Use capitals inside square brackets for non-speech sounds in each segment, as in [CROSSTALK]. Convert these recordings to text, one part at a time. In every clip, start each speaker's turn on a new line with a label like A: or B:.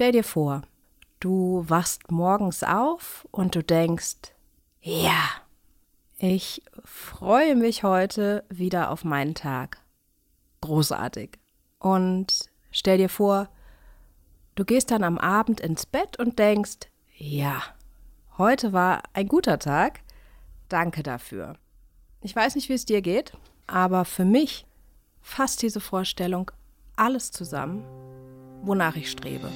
A: Stell dir vor, du wachst morgens auf und du denkst, ja, ich freue mich heute wieder auf meinen Tag. Großartig. Und stell dir vor, du gehst dann am Abend ins Bett und denkst, ja, heute war ein guter Tag. Danke dafür. Ich weiß nicht, wie es dir geht, aber für mich fasst diese Vorstellung alles zusammen, wonach ich strebe.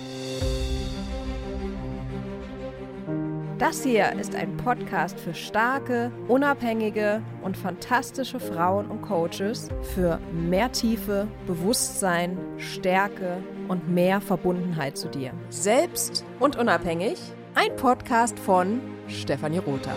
A: Das hier ist ein Podcast für starke, unabhängige und fantastische Frauen und Coaches für mehr Tiefe, Bewusstsein, Stärke und mehr Verbundenheit zu dir. Selbst und unabhängig. Ein Podcast von Stefanie Rother.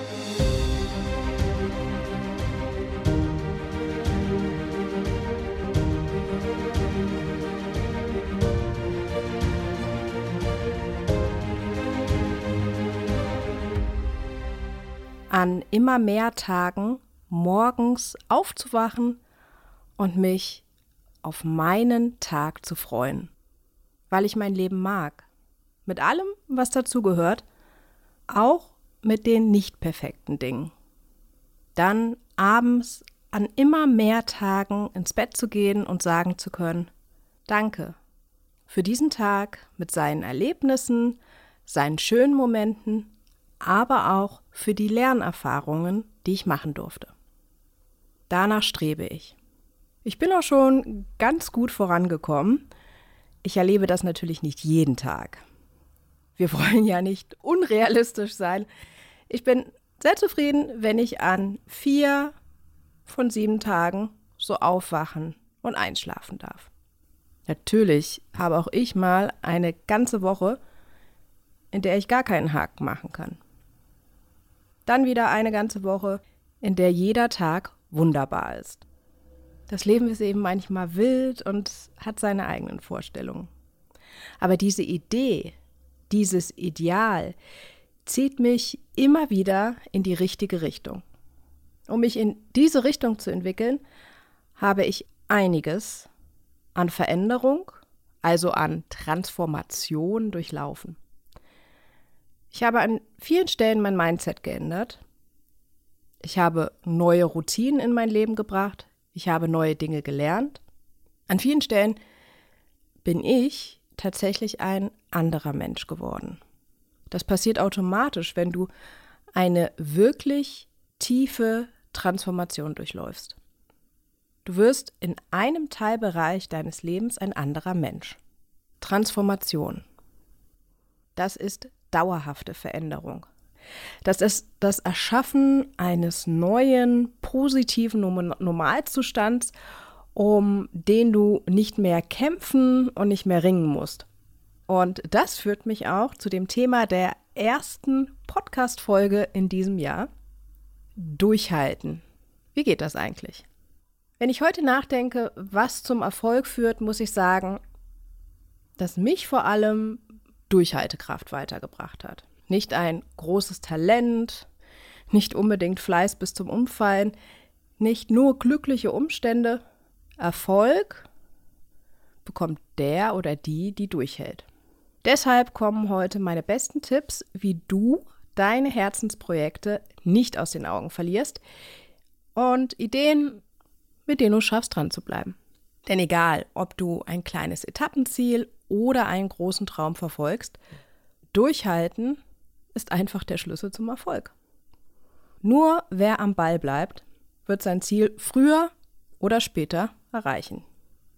A: An immer mehr Tagen morgens aufzuwachen und mich auf meinen Tag zu freuen, weil ich mein Leben mag. Mit allem, was dazugehört, auch mit den nicht perfekten Dingen. Dann abends an immer mehr Tagen ins Bett zu gehen und sagen zu können, danke für diesen Tag mit seinen Erlebnissen, seinen schönen Momenten aber auch für die Lernerfahrungen, die ich machen durfte. Danach strebe ich. Ich bin auch schon ganz gut vorangekommen. Ich erlebe das natürlich nicht jeden Tag. Wir [LAUGHS] wollen ja nicht unrealistisch sein. Ich bin sehr zufrieden, wenn ich an vier von sieben Tagen so aufwachen und einschlafen darf. Natürlich habe auch ich mal eine ganze Woche, in der ich gar keinen Haken machen kann. Dann wieder eine ganze Woche, in der jeder Tag wunderbar ist. Das Leben ist eben manchmal wild und hat seine eigenen Vorstellungen. Aber diese Idee, dieses Ideal zieht mich immer wieder in die richtige Richtung. Um mich in diese Richtung zu entwickeln, habe ich einiges an Veränderung, also an Transformation durchlaufen. Ich habe an vielen Stellen mein Mindset geändert. Ich habe neue Routinen in mein Leben gebracht. Ich habe neue Dinge gelernt. An vielen Stellen bin ich tatsächlich ein anderer Mensch geworden. Das passiert automatisch, wenn du eine wirklich tiefe Transformation durchläufst. Du wirst in einem Teilbereich deines Lebens ein anderer Mensch. Transformation. Das ist dauerhafte Veränderung. Das ist das Erschaffen eines neuen, positiven Normalzustands, um den du nicht mehr kämpfen und nicht mehr ringen musst. Und das führt mich auch zu dem Thema der ersten Podcast-Folge in diesem Jahr. Durchhalten. Wie geht das eigentlich? Wenn ich heute nachdenke, was zum Erfolg führt, muss ich sagen, dass mich vor allem Durchhaltekraft weitergebracht hat. Nicht ein großes Talent, nicht unbedingt Fleiß bis zum Umfallen, nicht nur glückliche Umstände. Erfolg bekommt der oder die, die durchhält. Deshalb kommen heute meine besten Tipps, wie du deine Herzensprojekte nicht aus den Augen verlierst und Ideen, mit denen du schaffst, dran zu bleiben. Denn egal, ob du ein kleines Etappenziel oder einen großen Traum verfolgst, durchhalten ist einfach der Schlüssel zum Erfolg. Nur wer am Ball bleibt, wird sein Ziel früher oder später erreichen.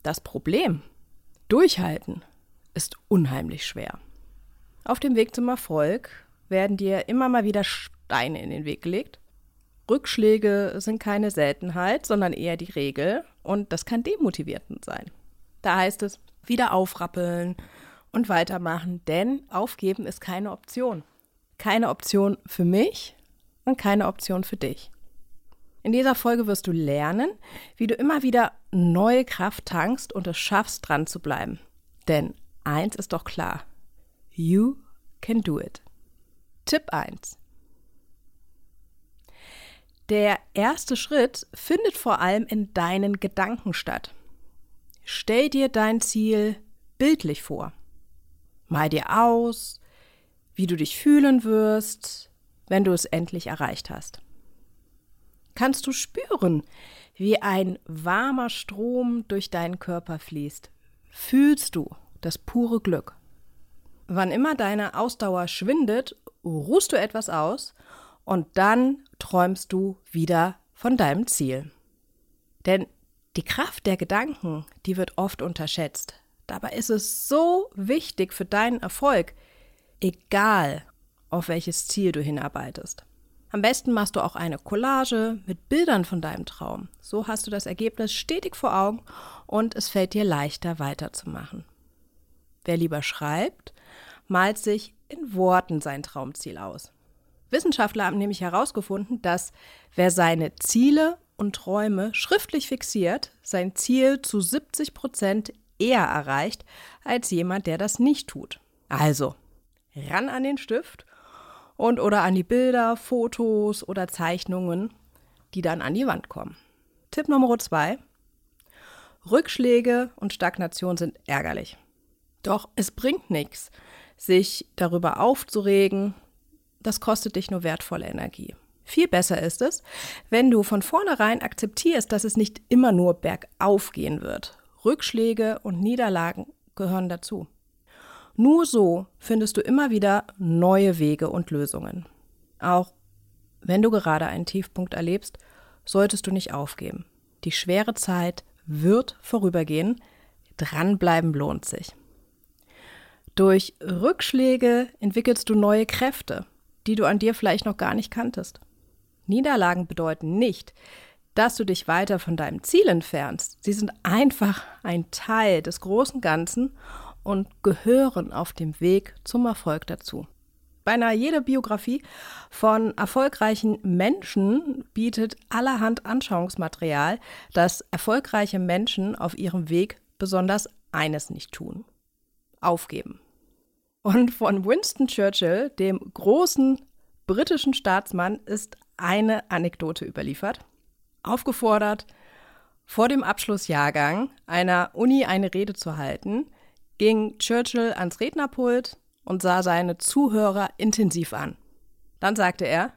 A: Das Problem, durchhalten, ist unheimlich schwer. Auf dem Weg zum Erfolg werden dir immer mal wieder Steine in den Weg gelegt. Rückschläge sind keine Seltenheit, sondern eher die Regel und das kann demotivierend sein. Da heißt es, wieder aufrappeln und weitermachen, denn aufgeben ist keine Option. Keine Option für mich und keine Option für dich. In dieser Folge wirst du lernen, wie du immer wieder neue Kraft tankst und es schaffst, dran zu bleiben. Denn eins ist doch klar: You can do it. Tipp 1. Der erste Schritt findet vor allem in deinen Gedanken statt. Stell dir dein Ziel bildlich vor. Mal dir aus, wie du dich fühlen wirst, wenn du es endlich erreicht hast. Kannst du spüren, wie ein warmer Strom durch deinen Körper fließt? Fühlst du das pure Glück? Wann immer deine Ausdauer schwindet, ruhst du etwas aus und dann träumst du wieder von deinem Ziel. Denn die Kraft der Gedanken, die wird oft unterschätzt. Dabei ist es so wichtig für deinen Erfolg, egal auf welches Ziel du hinarbeitest. Am besten machst du auch eine Collage mit Bildern von deinem Traum. So hast du das Ergebnis stetig vor Augen und es fällt dir leichter weiterzumachen. Wer lieber schreibt, malt sich in Worten sein Traumziel aus. Wissenschaftler haben nämlich herausgefunden, dass wer seine Ziele und Träume schriftlich fixiert, sein Ziel zu 70 Prozent eher erreicht als jemand, der das nicht tut. Also, ran an den Stift und oder an die Bilder, Fotos oder Zeichnungen, die dann an die Wand kommen. Tipp Nummer zwei. Rückschläge und Stagnation sind ärgerlich. Doch es bringt nichts, sich darüber aufzuregen. Das kostet dich nur wertvolle Energie. Viel besser ist es, wenn du von vornherein akzeptierst, dass es nicht immer nur bergauf gehen wird. Rückschläge und Niederlagen gehören dazu. Nur so findest du immer wieder neue Wege und Lösungen. Auch wenn du gerade einen Tiefpunkt erlebst, solltest du nicht aufgeben. Die schwere Zeit wird vorübergehen. Dranbleiben lohnt sich. Durch Rückschläge entwickelst du neue Kräfte, die du an dir vielleicht noch gar nicht kanntest. Niederlagen bedeuten nicht, dass du dich weiter von deinem Ziel entfernst. Sie sind einfach ein Teil des großen Ganzen und gehören auf dem Weg zum Erfolg dazu. Beinahe jede Biografie von erfolgreichen Menschen bietet allerhand Anschauungsmaterial, dass erfolgreiche Menschen auf ihrem Weg besonders eines nicht tun. Aufgeben. Und von Winston Churchill, dem großen britischen Staatsmann, ist eine Anekdote überliefert. Aufgefordert, vor dem Abschlussjahrgang einer Uni eine Rede zu halten, ging Churchill ans Rednerpult und sah seine Zuhörer intensiv an. Dann sagte er,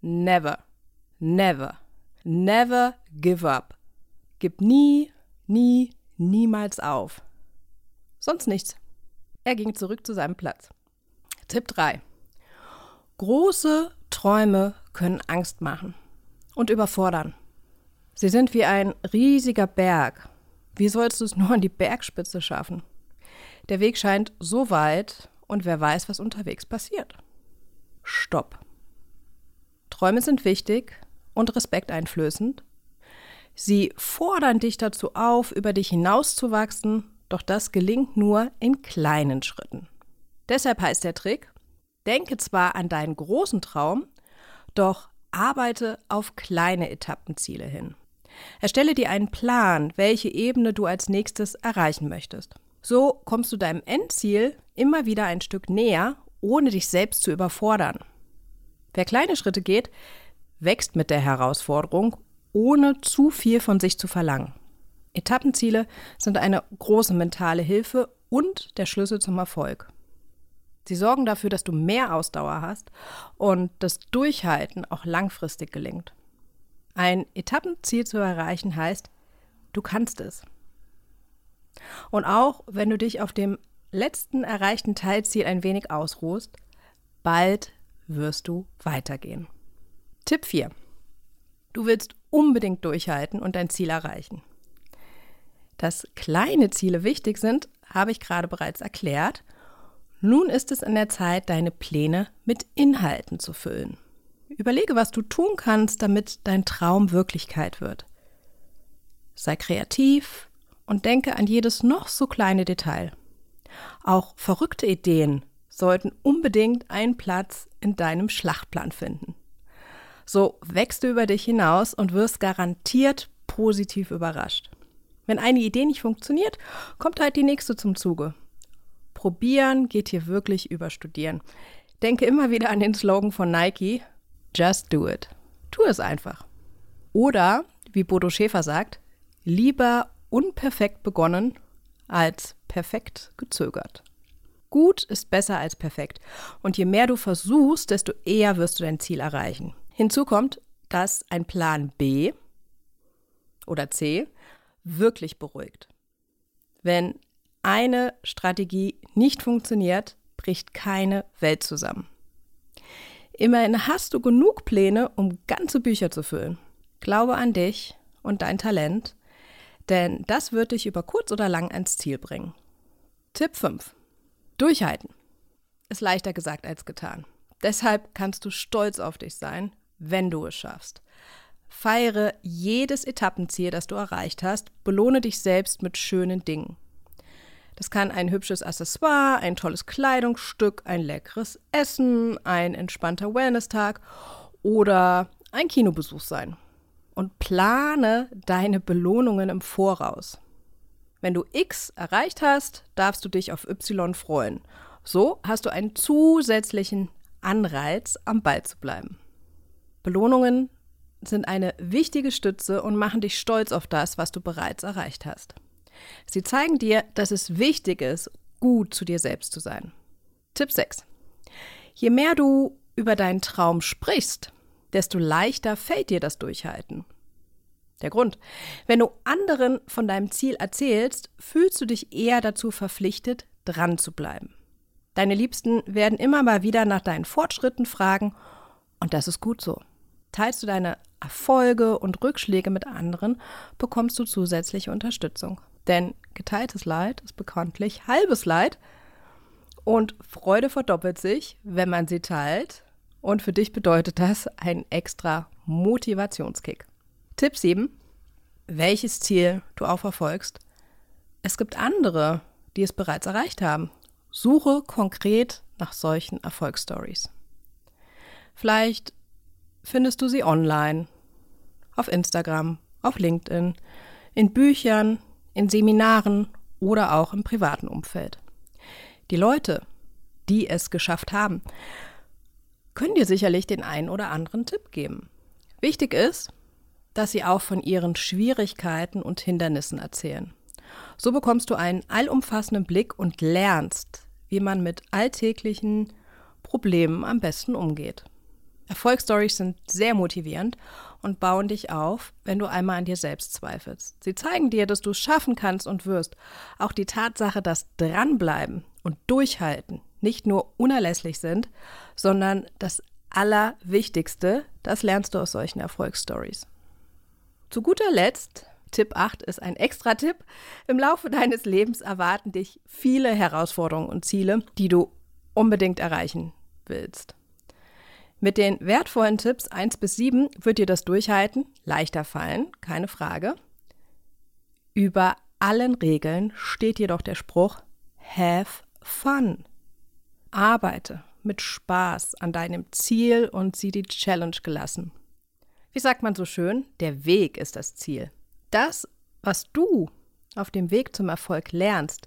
A: Never, never, never give up. Gib nie, nie, niemals auf. Sonst nichts. Er ging zurück zu seinem Platz. Tipp 3. Große Träume können Angst machen und überfordern. Sie sind wie ein riesiger Berg. Wie sollst du es nur an die Bergspitze schaffen? Der Weg scheint so weit und wer weiß, was unterwegs passiert. Stopp. Träume sind wichtig und respekteinflößend. Sie fordern dich dazu auf, über dich hinauszuwachsen doch das gelingt nur in kleinen Schritten. Deshalb heißt der Trick, denke zwar an deinen großen Traum, doch arbeite auf kleine Etappenziele hin. Erstelle dir einen Plan, welche Ebene du als nächstes erreichen möchtest. So kommst du deinem Endziel immer wieder ein Stück näher, ohne dich selbst zu überfordern. Wer kleine Schritte geht, wächst mit der Herausforderung, ohne zu viel von sich zu verlangen. Etappenziele sind eine große mentale Hilfe und der Schlüssel zum Erfolg. Sie sorgen dafür, dass du mehr Ausdauer hast und das Durchhalten auch langfristig gelingt. Ein Etappenziel zu erreichen heißt, du kannst es. Und auch wenn du dich auf dem letzten erreichten Teilziel ein wenig ausruhst, bald wirst du weitergehen. Tipp 4. Du willst unbedingt durchhalten und dein Ziel erreichen. Dass kleine Ziele wichtig sind, habe ich gerade bereits erklärt. Nun ist es an der Zeit, deine Pläne mit Inhalten zu füllen. Überlege, was du tun kannst, damit dein Traum Wirklichkeit wird. Sei kreativ und denke an jedes noch so kleine Detail. Auch verrückte Ideen sollten unbedingt einen Platz in deinem Schlachtplan finden. So wächst du über dich hinaus und wirst garantiert positiv überrascht. Wenn eine Idee nicht funktioniert, kommt halt die nächste zum Zuge. Probieren geht hier wirklich über Studieren. Denke immer wieder an den Slogan von Nike: Just do it. Tu es einfach. Oder, wie Bodo Schäfer sagt, lieber unperfekt begonnen als perfekt gezögert. Gut ist besser als perfekt. Und je mehr du versuchst, desto eher wirst du dein Ziel erreichen. Hinzu kommt, dass ein Plan B oder C wirklich beruhigt. Wenn eine Strategie nicht funktioniert, bricht keine Welt zusammen. Immerhin hast du genug Pläne, um ganze Bücher zu füllen. Glaube an dich und dein Talent, denn das wird dich über kurz oder lang ans Ziel bringen. Tipp 5. Durchhalten. Ist leichter gesagt als getan. Deshalb kannst du stolz auf dich sein, wenn du es schaffst. Feiere jedes Etappenziel, das du erreicht hast. Belohne dich selbst mit schönen Dingen. Das kann ein hübsches Accessoire, ein tolles Kleidungsstück, ein leckeres Essen, ein entspannter Wellness-Tag oder ein Kinobesuch sein. Und plane deine Belohnungen im Voraus. Wenn du X erreicht hast, darfst du dich auf Y freuen. So hast du einen zusätzlichen Anreiz, am Ball zu bleiben. Belohnungen sind eine wichtige Stütze und machen dich stolz auf das, was du bereits erreicht hast. Sie zeigen dir, dass es wichtig ist, gut zu dir selbst zu sein. Tipp 6. Je mehr du über deinen Traum sprichst, desto leichter fällt dir das Durchhalten. Der Grund, wenn du anderen von deinem Ziel erzählst, fühlst du dich eher dazu verpflichtet, dran zu bleiben. Deine Liebsten werden immer mal wieder nach deinen Fortschritten fragen und das ist gut so. Teilst du deine Erfolge und Rückschläge mit anderen, bekommst du zusätzliche Unterstützung. Denn geteiltes Leid ist bekanntlich halbes Leid. Und Freude verdoppelt sich, wenn man sie teilt. Und für dich bedeutet das ein extra Motivationskick. Tipp 7. Welches Ziel du auch verfolgst. Es gibt andere, die es bereits erreicht haben. Suche konkret nach solchen Erfolgsstories. Vielleicht findest du sie online, auf Instagram, auf LinkedIn, in Büchern, in Seminaren oder auch im privaten Umfeld. Die Leute, die es geschafft haben, können dir sicherlich den einen oder anderen Tipp geben. Wichtig ist, dass sie auch von ihren Schwierigkeiten und Hindernissen erzählen. So bekommst du einen allumfassenden Blick und lernst, wie man mit alltäglichen Problemen am besten umgeht. Erfolgsstories sind sehr motivierend und bauen dich auf, wenn du einmal an dir selbst zweifelst. Sie zeigen dir, dass du es schaffen kannst und wirst. Auch die Tatsache, dass Dranbleiben und Durchhalten nicht nur unerlässlich sind, sondern das Allerwichtigste, das lernst du aus solchen Erfolgsstories. Zu guter Letzt, Tipp 8 ist ein extra Tipp. Im Laufe deines Lebens erwarten dich viele Herausforderungen und Ziele, die du unbedingt erreichen willst. Mit den wertvollen Tipps 1 bis 7 wird dir das Durchhalten leichter fallen, keine Frage. Über allen Regeln steht jedoch der Spruch Have fun. Arbeite mit Spaß an deinem Ziel und sieh die Challenge gelassen. Wie sagt man so schön, der Weg ist das Ziel. Das, was du auf dem Weg zum Erfolg lernst,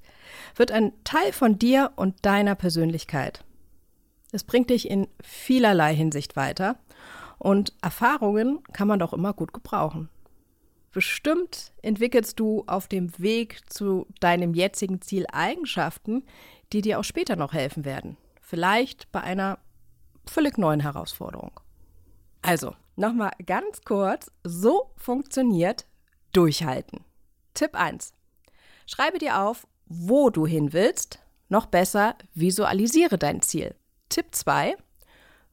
A: wird ein Teil von dir und deiner Persönlichkeit. Es bringt dich in vielerlei Hinsicht weiter und Erfahrungen kann man doch immer gut gebrauchen. Bestimmt entwickelst du auf dem Weg zu deinem jetzigen Ziel Eigenschaften, die dir auch später noch helfen werden. Vielleicht bei einer völlig neuen Herausforderung. Also, nochmal ganz kurz, so funktioniert Durchhalten. Tipp 1. Schreibe dir auf, wo du hin willst. Noch besser, visualisiere dein Ziel. Tipp 2.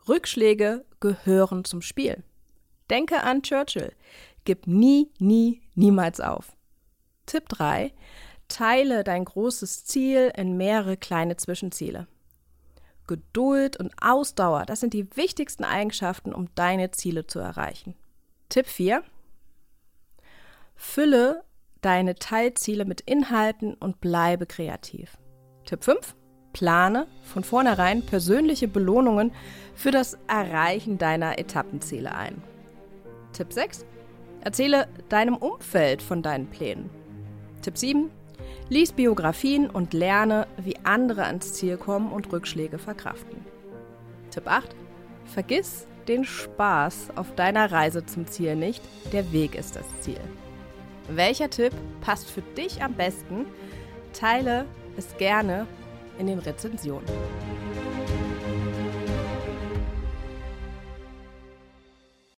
A: Rückschläge gehören zum Spiel. Denke an Churchill. Gib nie, nie, niemals auf. Tipp 3. Teile dein großes Ziel in mehrere kleine Zwischenziele. Geduld und Ausdauer, das sind die wichtigsten Eigenschaften, um deine Ziele zu erreichen. Tipp 4. Fülle deine Teilziele mit Inhalten und bleibe kreativ. Tipp 5. Plane von vornherein persönliche Belohnungen für das Erreichen deiner Etappenziele ein. Tipp 6. Erzähle deinem Umfeld von deinen Plänen. Tipp 7. Lies Biografien und lerne, wie andere ans Ziel kommen und Rückschläge verkraften. Tipp 8. Vergiss den Spaß auf deiner Reise zum Ziel nicht, der Weg ist das Ziel. Welcher Tipp passt für dich am besten? Teile es gerne in den Rezensionen.